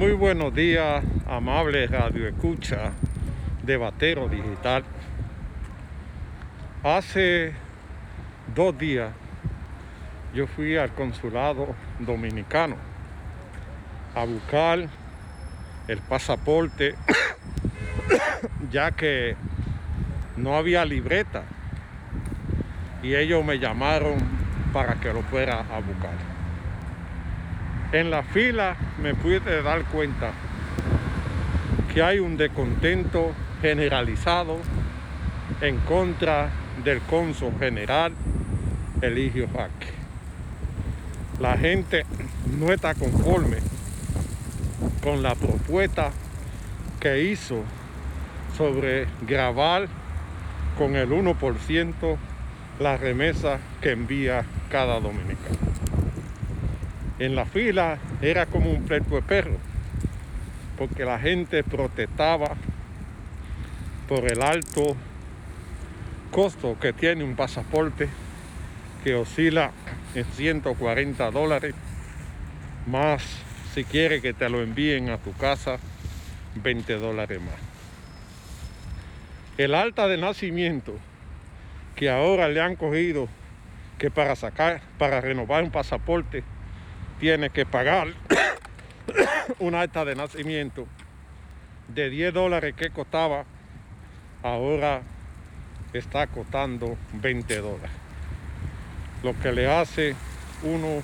Muy buenos días, amable radio escucha de Batero Digital. Hace dos días yo fui al consulado dominicano a buscar el pasaporte ya que no había libreta y ellos me llamaron para que lo fuera a buscar. En la fila me pude dar cuenta que hay un descontento generalizado en contra del cónsul general Eligio Jaque. La gente no está conforme con la propuesta que hizo sobre grabar con el 1% la remesa que envía cada dominicano. En la fila era como un pleito de perro, porque la gente protestaba por el alto costo que tiene un pasaporte que oscila en 140 dólares, más si quiere que te lo envíen a tu casa, 20 dólares más. El alta de nacimiento que ahora le han cogido que para sacar, para renovar un pasaporte, tiene que pagar un alta de nacimiento de 10 dólares que costaba, ahora está costando 20 dólares. Lo que le hace uno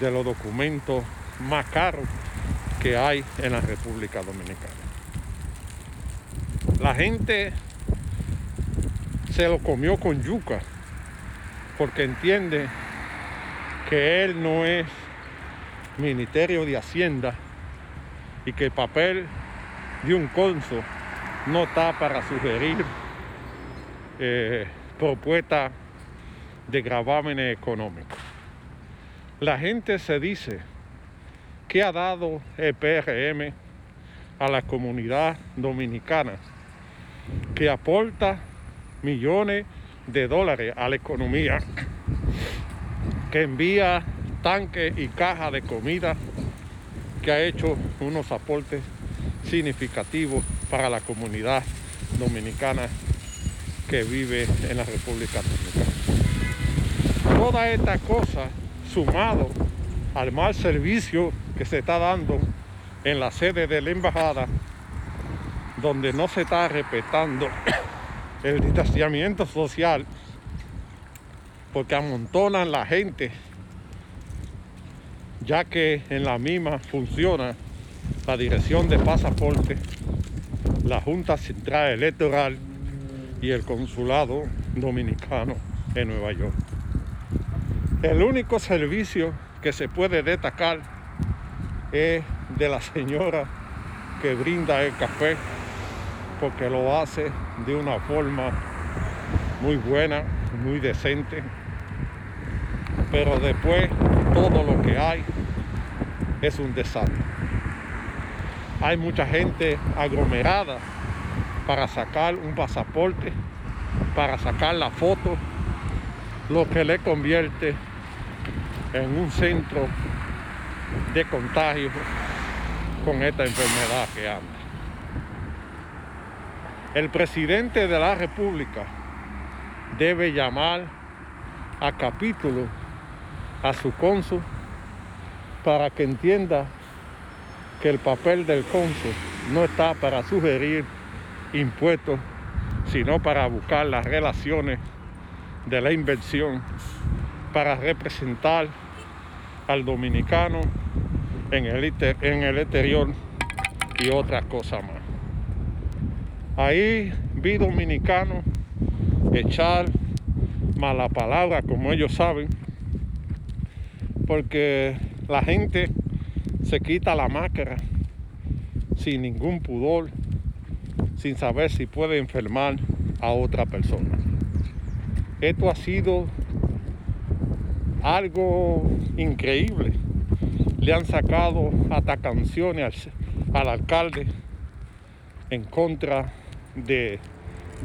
de los documentos más caros que hay en la República Dominicana. La gente se lo comió con yuca porque entiende que él no es Ministerio de Hacienda y que el papel de un conso no está para sugerir eh, propuestas de gravámenes económicos. La gente se dice que ha dado el PRM a la comunidad dominicana, que aporta millones de dólares a la economía, que envía tanques y cajas de comida, que ha hecho unos aportes significativos para la comunidad dominicana que vive en la República Dominicana. Toda esta cosa, sumado al mal servicio que se está dando en la sede de la embajada, donde no se está respetando el distanciamiento social, porque amontonan la gente, ya que en la misma funciona la dirección de pasaporte, la Junta Central Electoral y el Consulado Dominicano en Nueva York. El único servicio que se puede destacar es de la señora que brinda el café porque lo hace de una forma muy buena, muy decente. Pero después todo lo que hay es un desastre. Hay mucha gente aglomerada para sacar un pasaporte, para sacar la foto, lo que le convierte en un centro de contagio con esta enfermedad que anda. El presidente de la República debe llamar a capítulo a su cónsul para que entienda que el papel del cónsul no está para sugerir impuestos, sino para buscar las relaciones de la inversión, para representar al dominicano en el, en el exterior y otras cosas más. Ahí vi dominicanos echar mala palabra, como ellos saben, porque la gente se quita la máscara sin ningún pudor, sin saber si puede enfermar a otra persona. Esto ha sido algo increíble. Le han sacado hasta canciones al, al alcalde en contra de,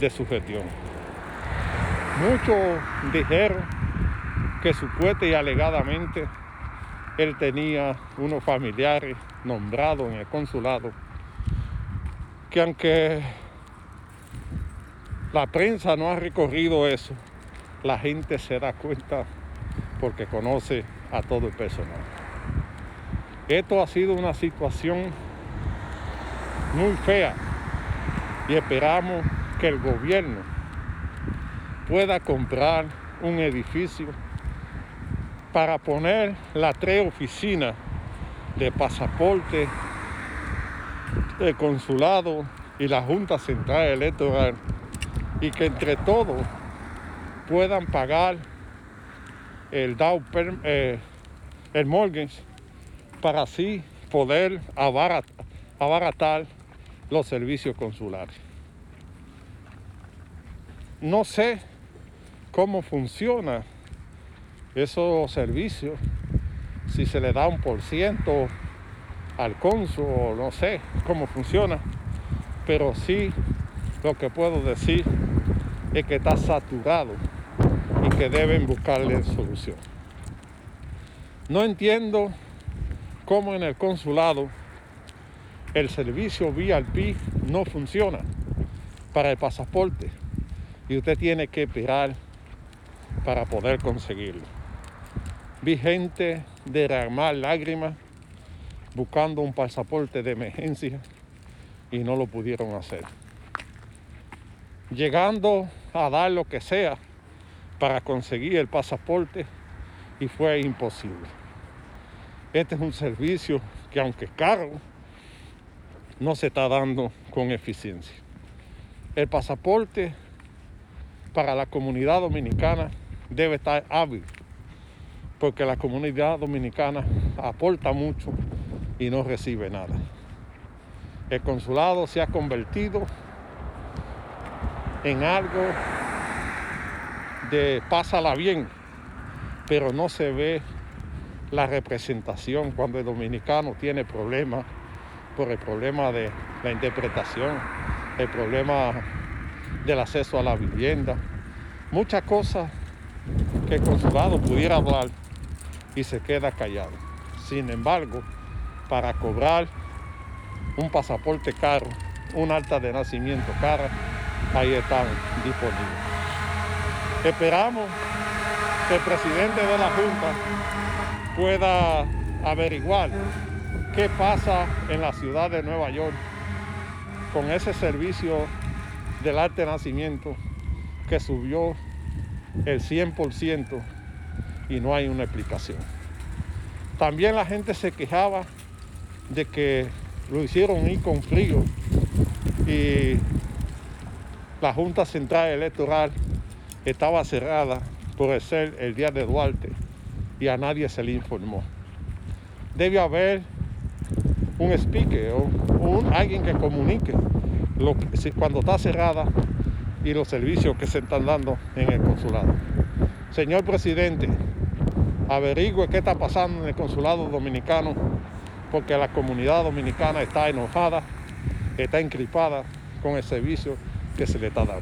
su gestión. Muchos dijeron que supuesta y alegadamente él tenía unos familiares nombrados en el consulado que aunque la prensa no ha recorrido eso, la gente se da cuenta porque conoce a todo el personal. Esto ha sido una situación muy fea y esperamos que el gobierno pueda comprar un edificio para poner las tres oficinas de pasaporte, el consulado y la Junta Central Electoral y que entre todos puedan pagar el down eh, el mortgage para así poder abaratar los servicios consulares. No sé cómo funciona esos servicios, si se le da un por ciento al cónsul, no sé cómo funciona, pero sí lo que puedo decir es que está saturado y que deben buscarle solución. No entiendo cómo en el consulado el servicio VIP no funciona para el pasaporte y usted tiene que esperar para poder conseguirlo. Vi gente derramar lágrimas buscando un pasaporte de emergencia y no lo pudieron hacer. Llegando a dar lo que sea para conseguir el pasaporte y fue imposible. Este es un servicio que aunque caro, no se está dando con eficiencia. El pasaporte para la comunidad dominicana debe estar hábil porque la comunidad dominicana aporta mucho y no recibe nada. El consulado se ha convertido en algo de pásala bien, pero no se ve la representación cuando el dominicano tiene problemas por el problema de la interpretación, el problema del acceso a la vivienda, muchas cosas que el consulado pudiera hablar y se queda callado. Sin embargo, para cobrar un pasaporte caro, un alta de nacimiento cara, ahí están disponibles. Esperamos que el presidente de la Junta pueda averiguar qué pasa en la ciudad de Nueva York con ese servicio del arte de nacimiento que subió el 100% y no hay una explicación. También la gente se quejaba de que lo hicieron ir con frío y la Junta Central Electoral estaba cerrada por ser el día de Duarte y a nadie se le informó. Debe haber un speaker o alguien que comunique cuando está cerrada y los servicios que se están dando en el consulado. Señor presidente, averigüe qué está pasando en el consulado dominicano, porque la comunidad dominicana está enojada, está encripada con el servicio que se le está dando.